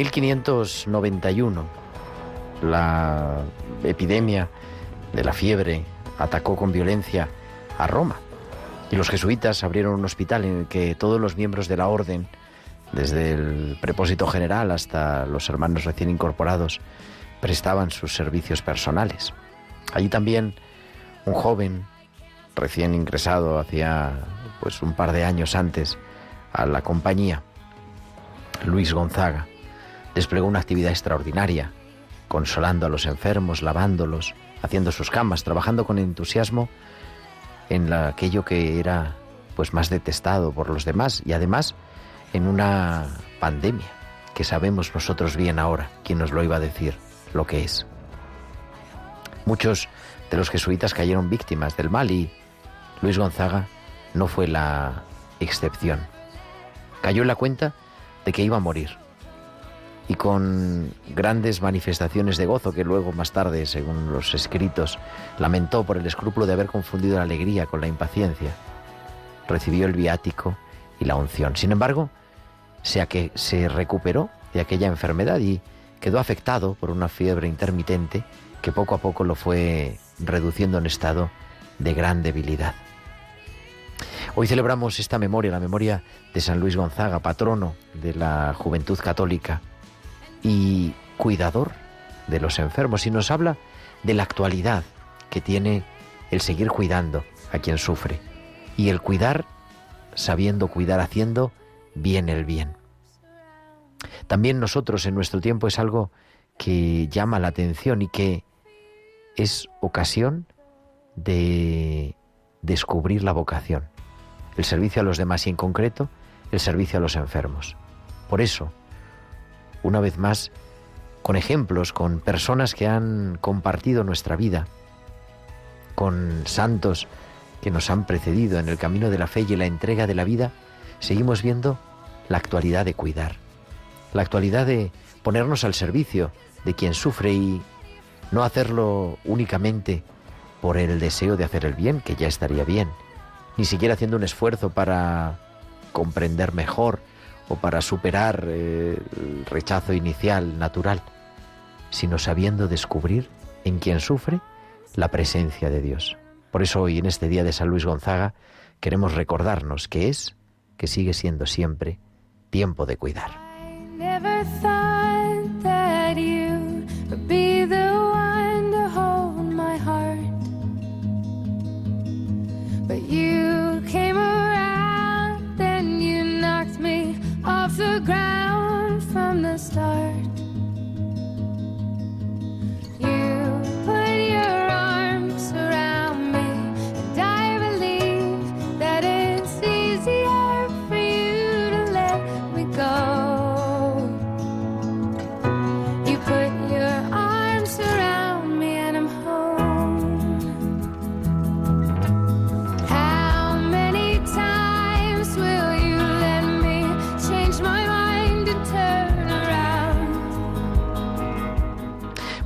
1591, la epidemia de la fiebre atacó con violencia a Roma y los jesuitas abrieron un hospital en el que todos los miembros de la orden, desde el prepósito general hasta los hermanos recién incorporados, prestaban sus servicios personales. Allí también un joven recién ingresado hacía pues un par de años antes a la compañía, Luis Gonzaga, desplegó una actividad extraordinaria, consolando a los enfermos, lavándolos, haciendo sus camas, trabajando con entusiasmo en aquello que era pues más detestado por los demás y además en una pandemia que sabemos nosotros bien ahora, quién nos lo iba a decir, lo que es. Muchos de los jesuitas cayeron víctimas del mal y Luis Gonzaga no fue la excepción. Cayó en la cuenta de que iba a morir y con grandes manifestaciones de gozo que luego más tarde, según los escritos, lamentó por el escrúpulo de haber confundido la alegría con la impaciencia. Recibió el viático y la unción. Sin embargo, sea que se recuperó de aquella enfermedad y quedó afectado por una fiebre intermitente que poco a poco lo fue reduciendo en estado de gran debilidad. Hoy celebramos esta memoria, la memoria de San Luis Gonzaga, patrono de la juventud católica y cuidador de los enfermos, y nos habla de la actualidad que tiene el seguir cuidando a quien sufre y el cuidar sabiendo cuidar, haciendo bien el bien. También nosotros en nuestro tiempo es algo que llama la atención y que es ocasión de descubrir la vocación, el servicio a los demás y en concreto el servicio a los enfermos. Por eso, una vez más, con ejemplos, con personas que han compartido nuestra vida, con santos que nos han precedido en el camino de la fe y la entrega de la vida, seguimos viendo la actualidad de cuidar, la actualidad de ponernos al servicio de quien sufre y no hacerlo únicamente por el deseo de hacer el bien, que ya estaría bien, ni siquiera haciendo un esfuerzo para comprender mejor o para superar eh, el rechazo inicial natural, sino sabiendo descubrir en quien sufre la presencia de Dios. Por eso hoy, en este día de San Luis Gonzaga, queremos recordarnos que es, que sigue siendo siempre, tiempo de cuidar.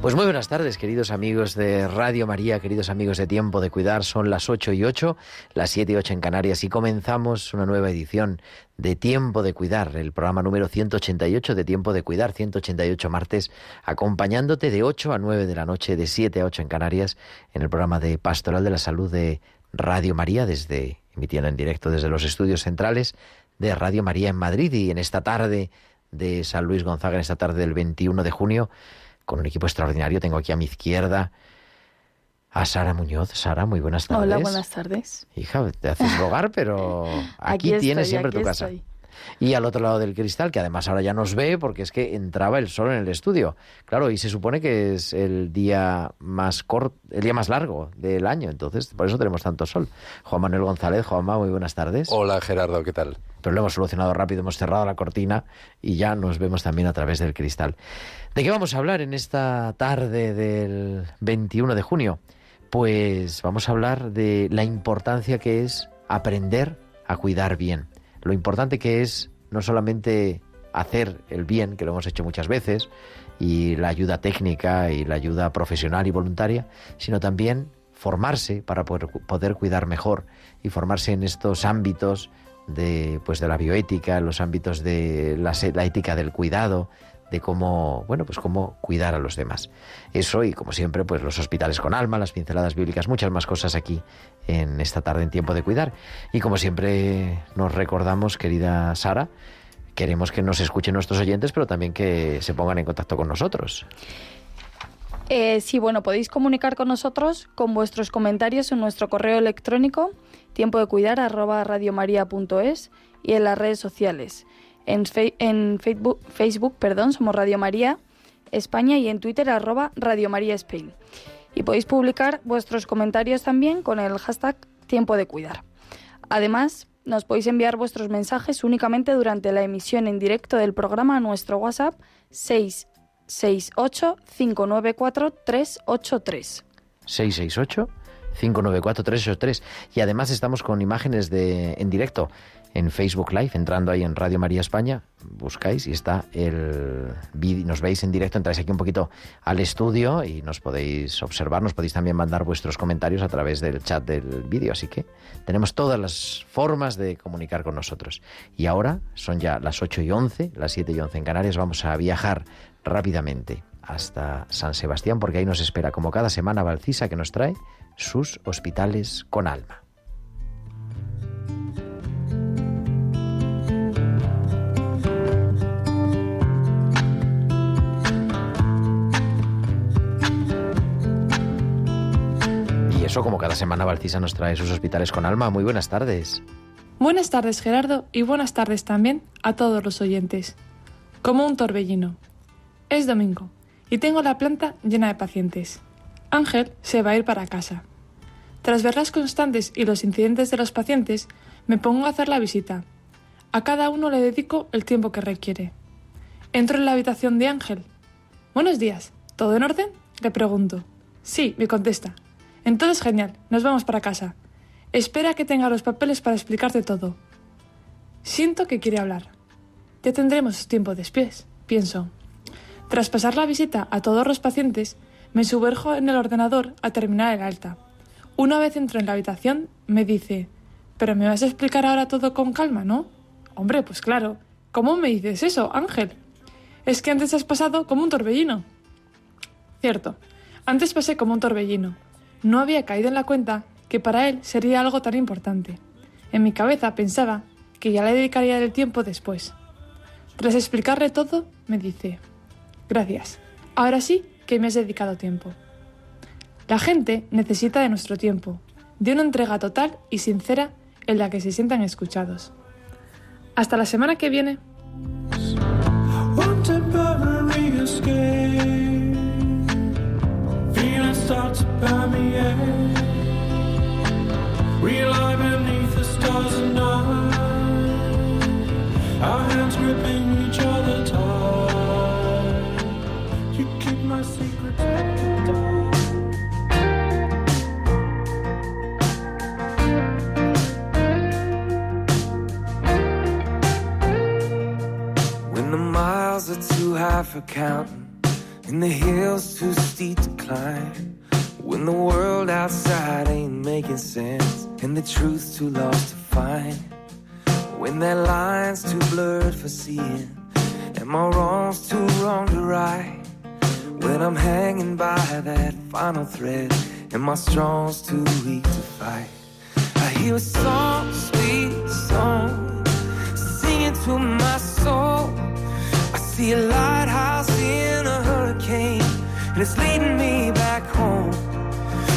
Pues muy buenas tardes, queridos amigos de Radio María, queridos amigos de Tiempo de Cuidar. Son las 8 y 8, las 7 y 8 en Canarias y comenzamos una nueva edición de Tiempo de Cuidar, el programa número 188 de Tiempo de Cuidar, 188 martes, acompañándote de 8 a 9 de la noche, de 7 a 8 en Canarias, en el programa de Pastoral de la Salud de Radio María, desde emitiendo en directo desde los estudios centrales de Radio María en Madrid y en esta tarde de San Luis Gonzaga, en esta tarde del 21 de junio con un equipo extraordinario. Tengo aquí a mi izquierda a Sara Muñoz. Sara, muy buenas tardes. Hola, buenas tardes. Hija, te haces rogar, pero aquí, tienes siempre tu casa. Y al otro lado del cristal, que además ahora ya nos ve porque es que entraba el sol en el estudio. Claro, y se supone que es el día más corto, el día más largo del año, entonces por eso tenemos tanto sol. Juan Manuel González, Juanma, muy buenas tardes. Hola Gerardo, ¿qué tal? Pero lo hemos solucionado rápido, hemos cerrado la cortina y ya nos vemos también a través del cristal. ¿De qué vamos a hablar en esta tarde del 21 de junio? Pues vamos a hablar de la importancia que es aprender a cuidar bien lo importante que es no solamente hacer el bien, que lo hemos hecho muchas veces, y la ayuda técnica y la ayuda profesional y voluntaria, sino también formarse para poder, poder cuidar mejor y formarse en estos ámbitos de, pues de la bioética, en los ámbitos de la, la ética del cuidado, de cómo, bueno, pues cómo cuidar a los demás. Eso y como siempre, pues los hospitales con alma, las pinceladas bíblicas, muchas más cosas aquí en esta tarde en tiempo de cuidar. Y como siempre nos recordamos, querida Sara, queremos que nos escuchen nuestros oyentes, pero también que se pongan en contacto con nosotros. Eh, sí, bueno, podéis comunicar con nosotros con vuestros comentarios en nuestro correo electrónico tiempo de cuidar arroba radiomaria.es y en las redes sociales. En, Facebook, Facebook perdón, somos Radio María España y en Twitter arroba Radio María Spain. Y podéis publicar vuestros comentarios también con el hashtag Tiempo de Cuidar. Además, nos podéis enviar vuestros mensajes únicamente durante la emisión en directo del programa a nuestro WhatsApp 668 594 383. 668 594 383 y además estamos con imágenes de en directo en Facebook Live, entrando ahí en Radio María España, buscáis y está el vídeo, nos veis en directo, entráis aquí un poquito al estudio y nos podéis observar, nos podéis también mandar vuestros comentarios a través del chat del vídeo, así que tenemos todas las formas de comunicar con nosotros. Y ahora son ya las 8 y 11, las 7 y 11 en Canarias, vamos a viajar rápidamente hasta San Sebastián porque ahí nos espera como cada semana Valcisa que nos trae sus hospitales con alma. Eso, como cada semana Valcisa nos trae sus hospitales con alma. Muy buenas tardes. Buenas tardes, Gerardo, y buenas tardes también a todos los oyentes. Como un torbellino. Es domingo y tengo la planta llena de pacientes. Ángel se va a ir para casa. Tras ver las constantes y los incidentes de los pacientes, me pongo a hacer la visita. A cada uno le dedico el tiempo que requiere. Entro en la habitación de Ángel. Buenos días. ¿Todo en orden? Le pregunto. Sí, me contesta. Entonces genial, nos vamos para casa. Espera que tenga los papeles para explicarte todo. Siento que quiere hablar. Ya tendremos tiempo después, pienso. Tras pasar la visita a todos los pacientes, me sumerjo en el ordenador a terminar el alta. Una vez entro en la habitación, me dice, pero me vas a explicar ahora todo con calma, ¿no? Hombre, pues claro. ¿Cómo me dices eso, Ángel? Es que antes has pasado como un torbellino. Cierto, antes pasé como un torbellino, no había caído en la cuenta que para él sería algo tan importante. En mi cabeza pensaba que ya le dedicaría el tiempo después. Tras explicarle todo, me dice, gracias, ahora sí que me has dedicado tiempo. La gente necesita de nuestro tiempo, de una entrega total y sincera en la que se sientan escuchados. Hasta la semana que viene. For counting and the hills too steep to climb. When the world outside ain't making sense, and the truth's too lost to find. When that line's too blurred for seeing, and my wrongs too wrong to right. When I'm hanging by that final thread, and my strong's too weak to fight. I hear a song, sweet song, singing to my soul. I see a lighthouse in a hurricane, and it's leading me back home.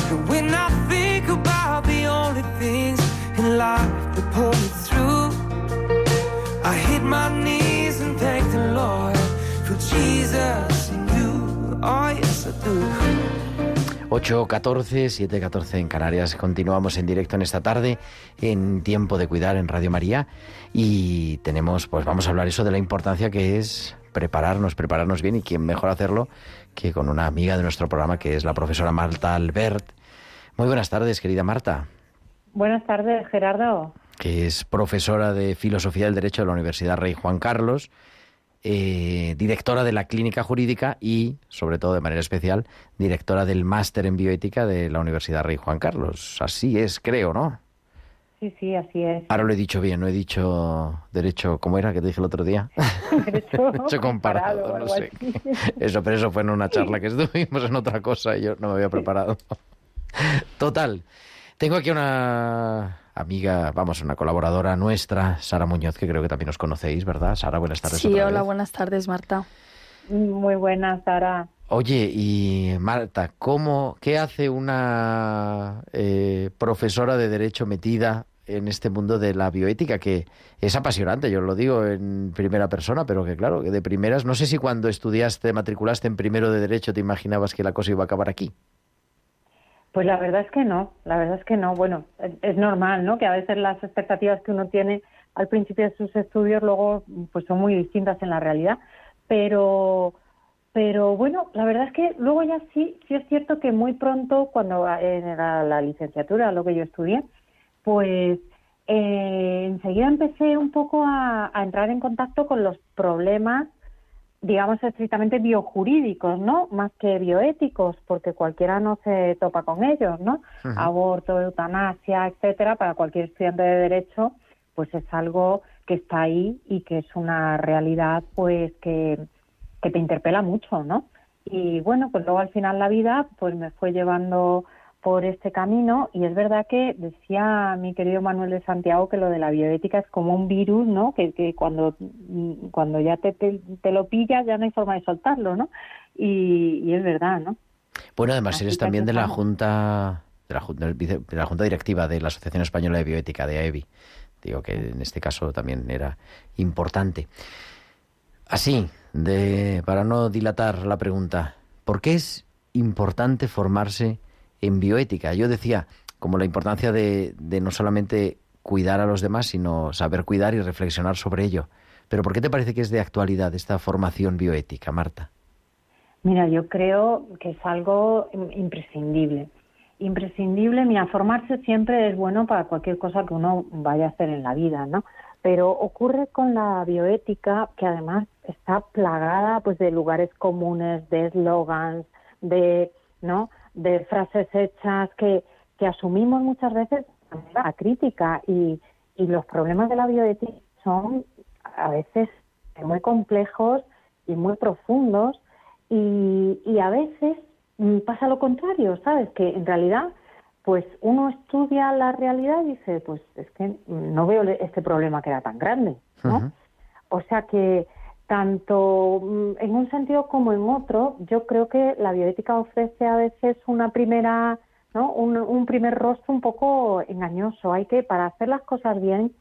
And when I think about the only things in life that pull me through, I hit my knees and thank the Lord for Jesus and you. Oh, yes, I do. 8.14, 7.14 en Canarias. Continuamos en directo en esta tarde, en Tiempo de Cuidar en Radio María. Y tenemos, pues vamos a hablar eso de la importancia que es prepararnos, prepararnos bien. Y quién mejor hacerlo que con una amiga de nuestro programa, que es la profesora Marta Albert. Muy buenas tardes, querida Marta. Buenas tardes, Gerardo. Que es profesora de Filosofía del Derecho de la Universidad Rey Juan Carlos. Eh, directora de la Clínica Jurídica y, sobre todo de manera especial, directora del Máster en Bioética de la Universidad Rey Juan Carlos. Así es, creo, ¿no? Sí, sí, así es. Ahora lo he dicho bien, no he dicho derecho, ¿cómo era que te dije el otro día? Derecho, derecho comparado, comparado, no sé. así. Eso, pero eso fue en una charla que estuvimos en otra cosa y yo no me había preparado. Total. Tengo aquí una amiga, vamos, una colaboradora nuestra, Sara Muñoz, que creo que también os conocéis, ¿verdad? Sara, buenas tardes. Sí, otra hola, vez. buenas tardes, Marta. Muy buenas, Sara. Oye, y Marta, ¿cómo, ¿qué hace una eh, profesora de Derecho metida en este mundo de la bioética? Que es apasionante, yo lo digo en primera persona, pero que claro, que de primeras, no sé si cuando estudiaste, matriculaste en primero de Derecho, te imaginabas que la cosa iba a acabar aquí. Pues la verdad es que no, la verdad es que no. Bueno, es, normal, ¿no? Que a veces las expectativas que uno tiene al principio de sus estudios luego pues son muy distintas en la realidad. Pero, pero bueno, la verdad es que luego ya sí, sí es cierto que muy pronto, cuando era la licenciatura, lo que yo estudié, pues eh, enseguida empecé un poco a entrar en contacto con los problemas digamos, estrictamente biojurídicos, ¿no? Más que bioéticos, porque cualquiera no se topa con ellos, ¿no? Aborto, eutanasia, etcétera, para cualquier estudiante de derecho, pues es algo que está ahí y que es una realidad, pues, que, que te interpela mucho, ¿no? Y bueno, pues luego al final la vida, pues me fue llevando por este camino y es verdad que decía mi querido Manuel de Santiago que lo de la bioética es como un virus, ¿no? Que, que cuando, mm, cuando ya te, te, te lo pillas ya no hay forma de soltarlo, ¿no? Y, y es verdad, ¿no? Bueno, además Así eres también de la junta de la, de la junta directiva de la Asociación Española de Bioética, de AEBI. Digo que en este caso también era importante. Así, de, para no dilatar la pregunta, ¿por qué es importante formarse en bioética? Yo decía, como la importancia de, no solamente cuidar a los demás, sino saber cuidar y reflexionar sobre ello. Pero ¿por qué te parece que es de actualidad esta formación bioética, Marta? Mira, yo creo que es algo im- imprescindible. Imprescindible, mira, formarse siempre es bueno para cualquier cosa que uno vaya a hacer en la vida, ¿no? Pero ocurre con la bioética que además está plagada pues de lugares comunes, de eslogans, de, ¿no? De frases hechas que, que asumimos muchas veces manera crítica y, y los problemas de la bioética son a veces muy complejos y muy profundos y, y a veces pasa lo contrario, ¿sabes? Que en realidad, pues uno estudia la realidad y dice, pues es que no veo este problema que era tan grande, ¿no? O sea que tanto mm, en un sentido como en otro, yo creo que la bioética ofrece a veces una primera, ¿no? Un, un primer rostro un poco engañoso. Hay que, para hacer las cosas bien,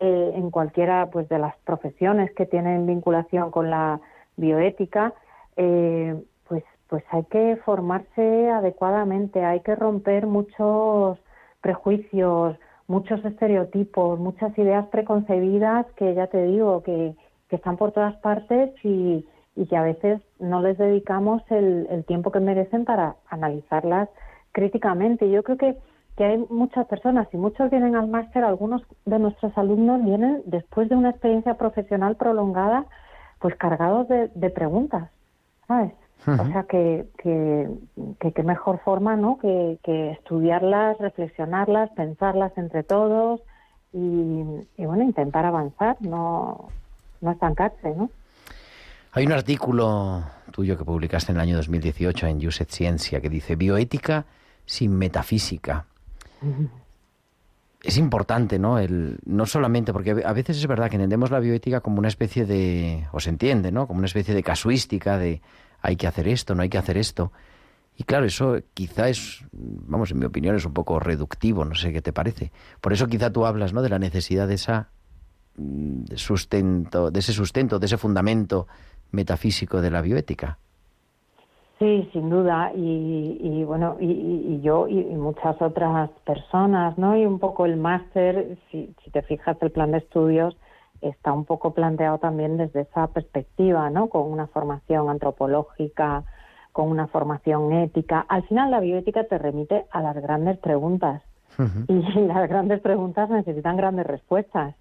eh, en cualquiera pues de las profesiones que tienen vinculación con la bioética, eh, pues pues hay que formarse adecuadamente, hay que romper muchos prejuicios, muchos estereotipos, muchas ideas preconcebidas que ya te digo que, que están por todas partes y, y que a veces no les dedicamos el, el tiempo que merecen para analizarlas críticamente. Yo creo que que hay muchas personas y muchos vienen al máster, algunos de nuestros alumnos vienen después de una experiencia profesional prolongada, pues cargados de, de preguntas, ¿sabes? O sea que, que, que, qué mejor forma, ¿no? Que, que estudiarlas, reflexionarlas, pensarlas entre todos y, y bueno, intentar avanzar, no, no estancarse, ¿no? Hay un artículo tuyo que publicaste en el año 2018 en Uset Ciencia que dice bioética sin metafísica. Es importante, ¿no? El, no solamente, porque a veces es verdad que entendemos la bioética como una especie de, o se entiende, ¿no? Como una especie de casuística de hay que hacer esto, no hay que hacer esto. Y claro, eso quizá es, vamos, en mi opinión es un poco reductivo, no sé qué te parece. Por eso quizá tú hablas, ¿no? De la necesidad de esa sustento, de ese sustento, de ese fundamento metafísico de la bioética. Sí, sin duda. Y, y bueno, y, y yo y, muchas otras personas, ¿no? Y un poco el máster, si, si te fijas, el plan de estudios está un poco planteado también desde esa perspectiva, ¿no? Con una formación antropológica, con una formación ética. Al final la bioética te remite a las grandes preguntas y las grandes preguntas necesitan grandes respuestas.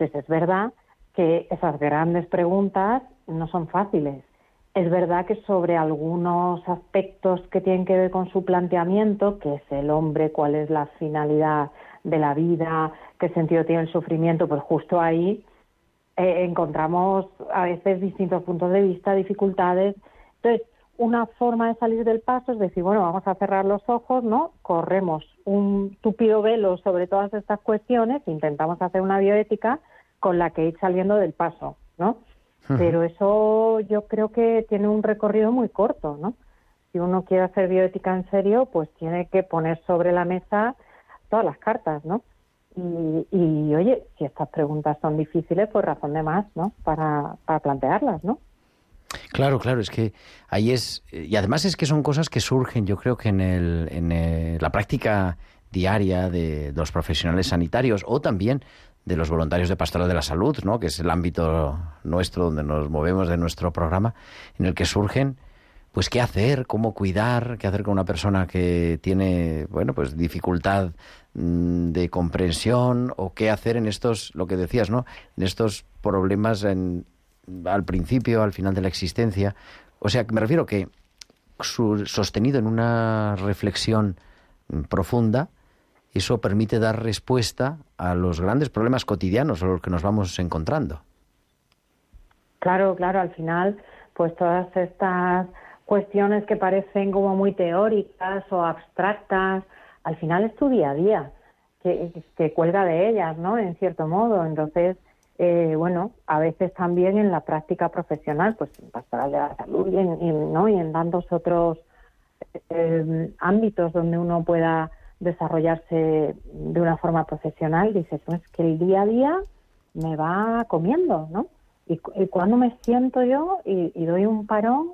Entonces es verdad que esas grandes preguntas no son fáciles. Es verdad que sobre algunos aspectos que tienen que ver con su planteamiento, que es el hombre, cuál es la finalidad de la vida, qué sentido tiene el sufrimiento, pues justo ahí eh, encontramos a veces distintos puntos de vista, dificultades. Entonces, una forma de salir del paso es decir, bueno, vamos a cerrar los ojos, ¿no? Corremos un tupido velo sobre todas estas cuestiones, intentamos hacer una bioética con la que ir saliendo del paso, ¿no? Pero eso yo creo que tiene un recorrido muy corto, ¿no? Si uno quiere hacer bioética en serio, pues tiene que poner sobre la mesa todas las cartas, ¿no? Y, y oye, si estas preguntas son difíciles, pues razón de más, ¿no? Para, para plantearlas, ¿no? Claro, claro, es que ahí es y además es que son cosas que surgen, yo creo que en, el, en la práctica diaria de, los profesionales sanitarios o también de los voluntarios de pastoral de la salud, ¿no? que es el ámbito nuestro donde nos movemos de nuestro programa, en el que surgen pues qué hacer, cómo cuidar, qué hacer con una persona que tiene, bueno, pues dificultad mm, de comprensión o qué hacer en estos, lo que decías, ¿no? En estos problemas en, al principio, al final de la existencia. O sea, me refiero que sostenido en una reflexión mm, profunda, eso permite dar respuesta a los grandes problemas cotidianos a los que nos vamos encontrando. Claro, claro, al final, pues todas estas cuestiones que parecen como muy teóricas o abstractas, al final es tu día a día, que, cuelga de ellas, ¿no? En cierto modo. Entonces, eh, bueno, a veces también en la práctica profesional, pues en pastoral de la salud y en, ¿no? y en tantos otros eh, ámbitos donde uno pueda desarrollarse de una forma profesional, dices, pues que el día a día me va comiendo, ¿no? Y, cuando me siento yo y, doy un parón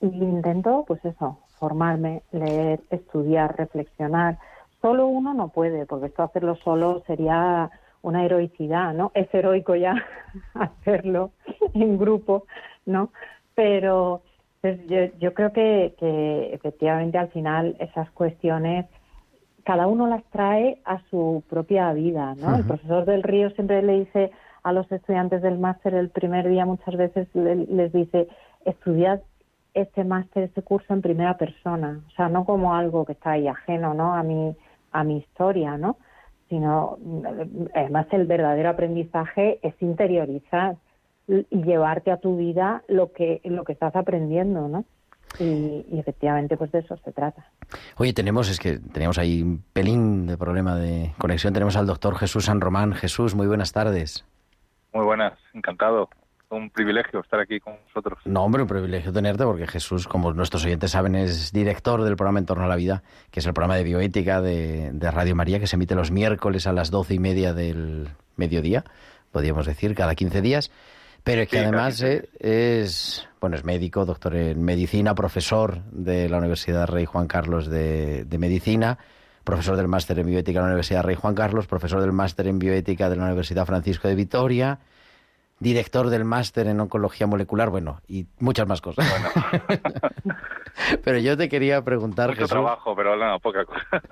y intento, pues eso, formarme, leer, estudiar, reflexionar. Solo uno no puede, porque esto hacerlo solo sería una heroicidad, ¿no? Es heroico ya hacerlo en grupo, ¿no? Pero pues, yo, creo que, que efectivamente al final esas cuestiones cada uno las trae a su propia vida, ¿no? El profesor del Río siempre le dice a los estudiantes del máster el primer día muchas veces les dice estudiad este máster, este curso en primera persona, o sea, no como algo que está ahí ajeno, ¿no? A mi a mi historia, ¿no? Sino además el verdadero aprendizaje es interiorizar y llevarte a tu vida lo que lo que estás aprendiendo, ¿no? Y, efectivamente, pues de eso se trata. Oye, tenemos, es que teníamos ahí un pelín de problema de conexión. Tenemos al doctor Jesús San Román. Jesús, muy buenas tardes. Muy buenas, encantado. Un privilegio estar aquí con vosotros. No, hombre, un privilegio tenerte porque Jesús, como nuestros oyentes saben, es director del programa En torno a la vida, que es el programa de bioética de, de Radio María, que se emite los miércoles a las doce y media del mediodía, podríamos decir, cada quince días. Pero que además es, bueno, es médico, doctor en medicina, profesor de la Universidad Rey Juan Carlos de, Medicina, profesor del máster en bioética de la Universidad Rey Juan Carlos, profesor del máster en bioética de la Universidad Francisco de Vitoria, director del máster en oncología molecular, bueno, y muchas más cosas. pero yo te quería preguntar... Mucho trabajo, pero no, poca cosa.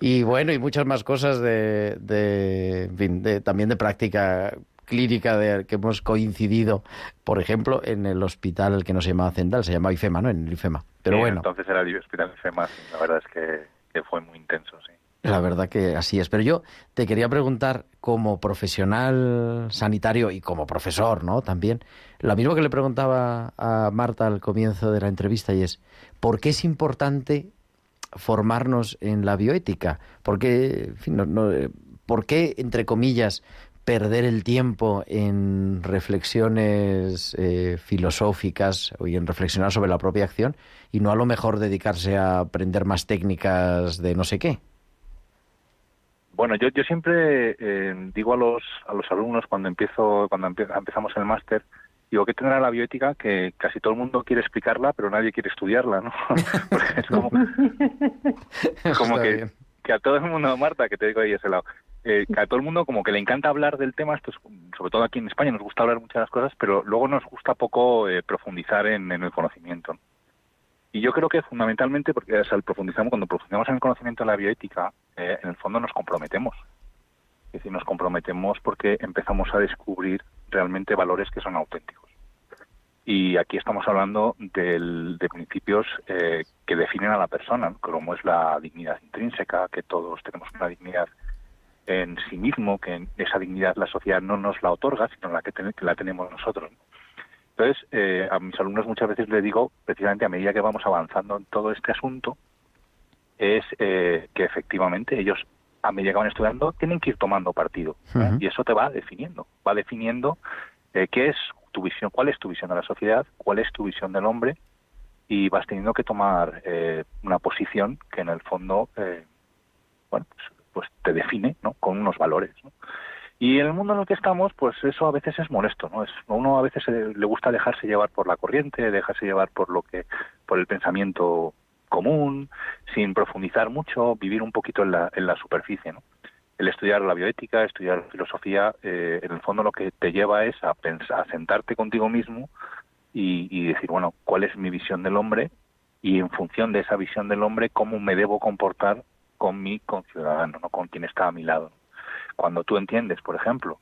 y bueno, y muchas más cosas de, de, en fin, de, también de práctica clínica de, que hemos coincidido, por ejemplo, en el hospital que no se llamaba Central, se llamaba IFEMA, ¿no? En el IFEMA. Pero Sí, bueno, Entonces era el hospital FEMA, sí, la verdad es que, que fue muy intenso, sí. la verdad que así es. Pero yo te quería preguntar, como profesional sanitario y como profesor, ¿no? También, lo mismo que le preguntaba a Marta al comienzo de la entrevista y es, ¿por qué es importante formarnos en la bioética? ¿Por qué, en fin, no- no, eh, ¿por qué, entre comillas, perder el tiempo en reflexiones eh, filosóficas y en reflexionar sobre la propia acción y no a lo mejor dedicarse a aprender más técnicas de no sé qué? Bueno, yo, yo siempre eh, digo a los, a los alumnos cuando empiezo cuando empezamos el máster, digo que tendrá la bioética que casi todo el mundo quiere explicarla, pero nadie quiere estudiarla, ¿no? Porque es como, como que, que a todo el mundo, Marta, que te digo ahí ese lado, eh, que a todo el mundo como que le encanta hablar del tema, esto es, sobre todo aquí en España nos gusta hablar muchas cosas, pero luego nos gusta poco eh, profundizar en, el conocimiento. ¿no? Y yo creo que fundamentalmente, porque o profundizamos, cuando profundizamos en el conocimiento de la bioética, eh, en el fondo nos comprometemos. Es decir, nos comprometemos porque empezamos a descubrir realmente valores que son auténticos. Y aquí estamos hablando del- de principios eh, que definen a la persona, como es la dignidad intrínseca, que todos tenemos una dignidad en sí mismo, que esa dignidad la sociedad no nos la otorga, sino la que, ten- que la tenemos nosotros. ¿no? Entonces, eh, a mis alumnos muchas veces les digo, precisamente a medida que vamos avanzando en todo este asunto, es eh, que efectivamente ellos, a medida que van estudiando, tienen que ir tomando partido. Y eso te va definiendo, va definiendo eh, qué es tu visión, cuál es tu visión de la sociedad, cuál es tu visión del hombre, y vas teniendo que tomar eh, una posición que en el fondo, eh, bueno, pues, pues te define, ¿no? Con unos valores, ¿no? Y en el mundo en el que estamos, pues eso a veces es molesto, ¿no? Es, uno a veces eh, le gusta dejarse llevar por la corriente, dejarse llevar por lo que, por el pensamiento común, sin profundizar mucho, vivir un poquito en la, en la superficie, ¿no? El estudiar la bioética, estudiar la filosofía, eh, en el fondo lo que te lleva es a pensar, a sentarte contigo mismo y, y decir, bueno, ¿cuál es mi visión del hombre? Y en función de esa visión del hombre, ¿cómo me debo comportar con mi conciudadano, ¿no? con quien está a mi lado? Cuando tú entiendes, por ejemplo,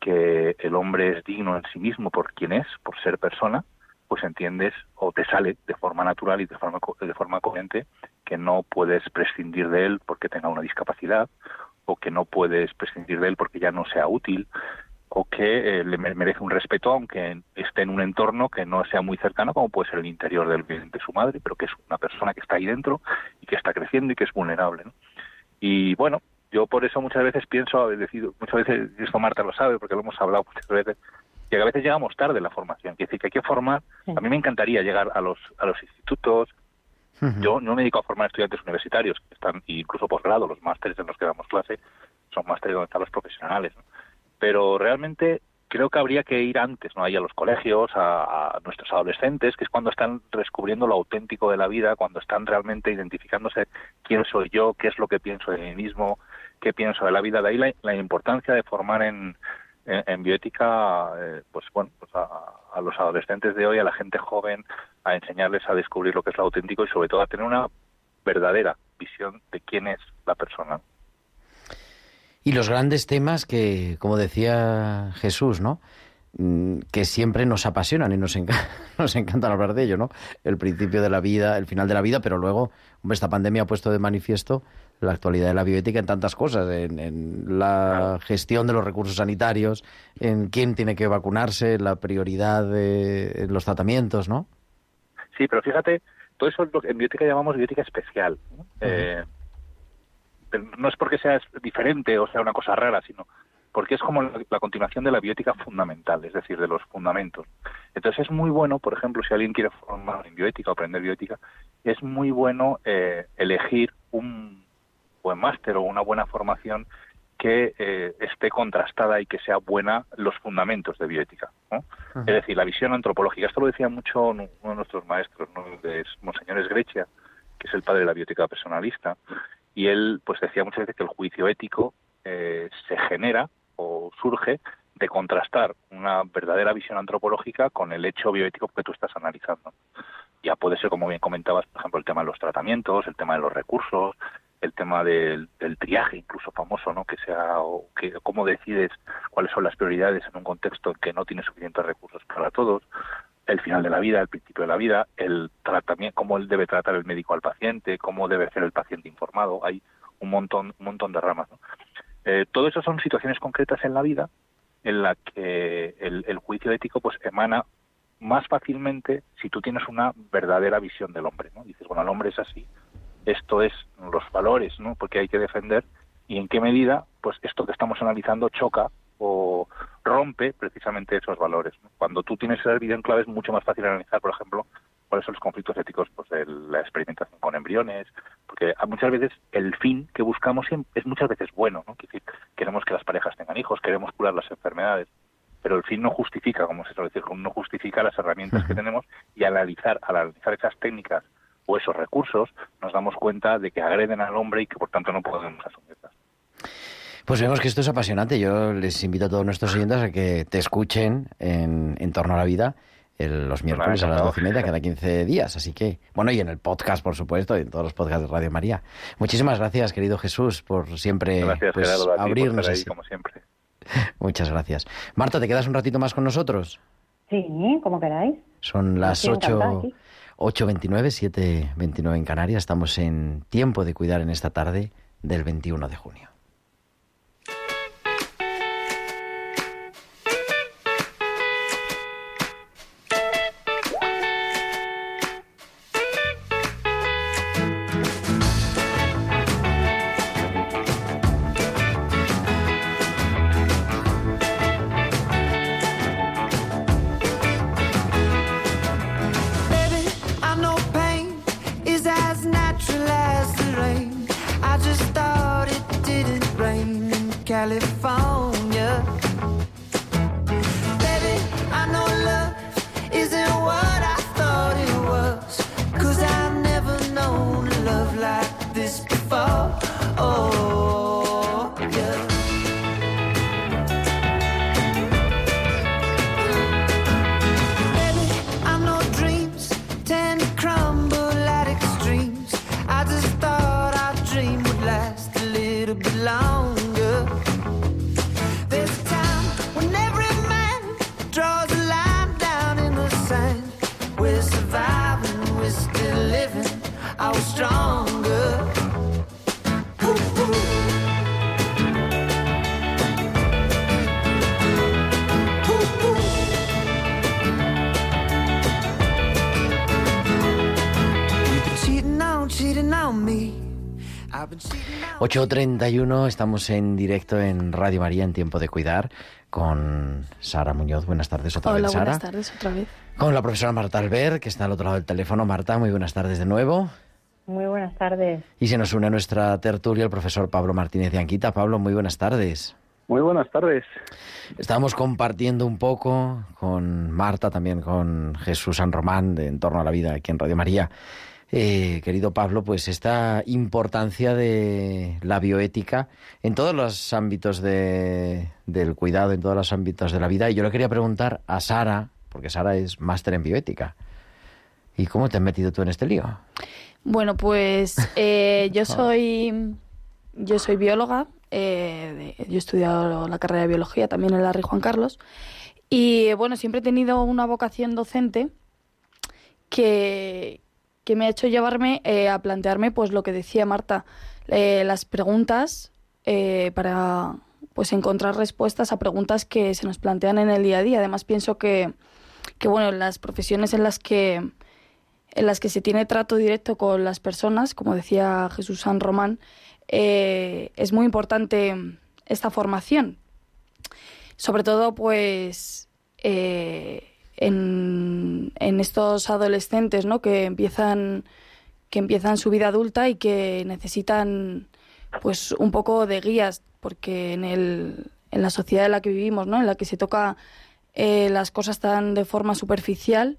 que el hombre es digno en sí mismo por quien es, por ser persona, pues entiendes o te sale de forma natural y de forma, de forma coherente que no puedes prescindir de él porque tenga una discapacidad o que no puedes prescindir de él porque ya no sea útil o que eh, le me- merece un respeto aunque esté en un entorno que no sea muy cercano como puede ser el interior del de su madre, pero que es una persona que está ahí dentro y que está creciendo y que es vulnerable. ¿no? Y bueno, yo por eso muchas veces pienso, he decidido, muchas veces, y esto Marta lo sabe porque lo hemos hablado muchas veces, que a veces llegamos tarde en la formación. Quiere decir que hay que formar. A mí me encantaría llegar a los, a los institutos. Yo no me dedico a formar estudiantes universitarios, que están incluso posgrado, los másteres en los que damos clase son másteres donde están los profesionales. ¿no? Pero realmente creo que habría que ir antes, ¿no? Ahí a los colegios, a, nuestros adolescentes, que es cuando están descubriendo lo auténtico de la vida, cuando están realmente identificándose quién soy yo, qué es lo que pienso de mí mismo, qué pienso de la vida. De ahí la, importancia de formar en, bioética, eh, pues bueno, pues a los adolescentes de hoy, a la gente joven, a enseñarles a descubrir lo que es lo auténtico y sobre todo a tener una verdadera visión de quién es la persona. Y los grandes temas que, como decía Jesús, ¿no? Mm, que siempre nos apasionan y nos, enca- nos encantan hablar de ello, ¿no? El principio de la vida, el final de la vida, pero luego, hombre, esta pandemia ha puesto de manifiesto la actualidad de la bioética en tantas cosas, en, en la gestión de los recursos sanitarios, en quién tiene que vacunarse, la prioridad de los tratamientos, ¿no? Sí, pero fíjate, todo eso es lo que en bioética llamamos bioética especial. ¿no? Eh, no es porque sea diferente o sea una cosa rara, sino porque es como la, la continuación de la bioética fundamental, es decir, de los fundamentos. Entonces es muy bueno, por ejemplo, si alguien quiere formar en bioética o aprender bioética, es muy bueno eh, elegir un buen máster o una buena formación que eh, esté contrastada y que sea buena los fundamentos de bioética. ¿no? Es decir, la visión antropológica. Esto lo decía mucho uno de nuestros maestros, ¿no? de Monseñor Esgrecia, que es el padre de la bioética personalista, y él pues decía muchas veces que el juicio ético eh, se genera o surge de contrastar una verdadera visión antropológica con el hecho bioético que tú estás analizando. Ya puede ser, como bien comentabas, por ejemplo, el tema de los tratamientos, el tema de los recursos, el tema del, del triaje, incluso famoso, ¿no? Que sea, o que, cómo decides cuáles son las prioridades en un contexto en que no tienes suficientes recursos para todos, el final de la vida, el principio de la vida, el tratamiento, cómo él debe tratar el médico al paciente, cómo debe ser el paciente informado, hay un montón, un montón de ramas. ¿no? Eh, todo eso son situaciones concretas en la vida en la que el, juicio ético pues emana más fácilmente si tú tienes una verdadera visión del hombre, ¿no? Dices, bueno, el hombre es así, esto es los valores, ¿no? Porque hay que defender y en qué medida, pues esto que estamos analizando choca o rompe precisamente esos valores. ¿no? Cuando tú tienes esa visión clave es mucho más fácil analizar, por ejemplo, cuáles son los conflictos éticos pues, de la experimentación con embriones, porque muchas veces el fin que buscamos es muchas veces bueno, ¿no? decir, queremos que las parejas tengan hijos, queremos curar las enfermedades, pero el fin no justifica, como se suele decir, no justifica las herramientas que tenemos y al analizar, al analizar esas técnicas o esos recursos, nos damos cuenta de que agreden al hombre y que por tanto no podemos asumirlas. Pues vemos que esto es apasionante. Yo les invito a todos nuestros oyentes a que te escuchen en, en torno a la vida el, los miércoles a las doce y media cada 15 días. Así que, bueno, y en el podcast, por supuesto, y en todos los podcasts de Radio María. Muchísimas gracias, querido Jesús, por siempre gracias, pues, Gerardo, abrirnos. estar ahí, como siempre. Muchas gracias. Marta, ¿te quedas un ratito más con nosotros? Sí, como queráis. Son las Estoy encantada, 8, sí. 8.29, 7.29 en Canarias. Estamos en tiempo de cuidar en esta tarde del 21 de junio. 8.31, estamos en directo en Radio María en Tiempo de Cuidar con Sara Muñoz. Buenas tardes otra Hola, vez, Sara. buenas tardes otra vez. Con la profesora Marta Albert, que está al otro lado del teléfono. Marta, muy buenas tardes de nuevo. Muy buenas tardes. Y se nos une a nuestra tertulia el profesor Pablo Martínez de Anquita. Pablo, muy buenas tardes. Muy buenas tardes. Estábamos compartiendo un poco con Marta, también con Jesús San Román, de En torno a la vida aquí en Radio María. Eh, querido Pablo, pues esta importancia de la bioética en todos los ámbitos de- del cuidado, en todos los ámbitos de la vida. Y yo le quería preguntar a Sara, porque Sara es máster en bioética. ¿Y cómo te has metido tú en este lío? Bueno, pues eh, yo soy yo soy bióloga. eh, yo he estudiado la carrera de biología también en la Rey Juan Carlos. Y bueno, siempre he tenido una vocación docente que, que me ha hecho llevarme eh, a plantearme, pues lo que decía Marta, eh, las preguntas eh, para pues encontrar respuestas a preguntas que se nos plantean en el día a día. Además pienso que, que bueno, en las profesiones en las que en las que se tiene trato directo con las personas, como decía Jesús San Román, es muy importante esta formación. Sobre todo, pues, en, en estos adolescentes, ¿no? Que empiezan, que empiezan su vida adulta y que necesitan, pues, un poco de guías, porque en, el, en la sociedad en la que vivimos, ¿no? En la que se toca eh, las cosas tan de forma superficial,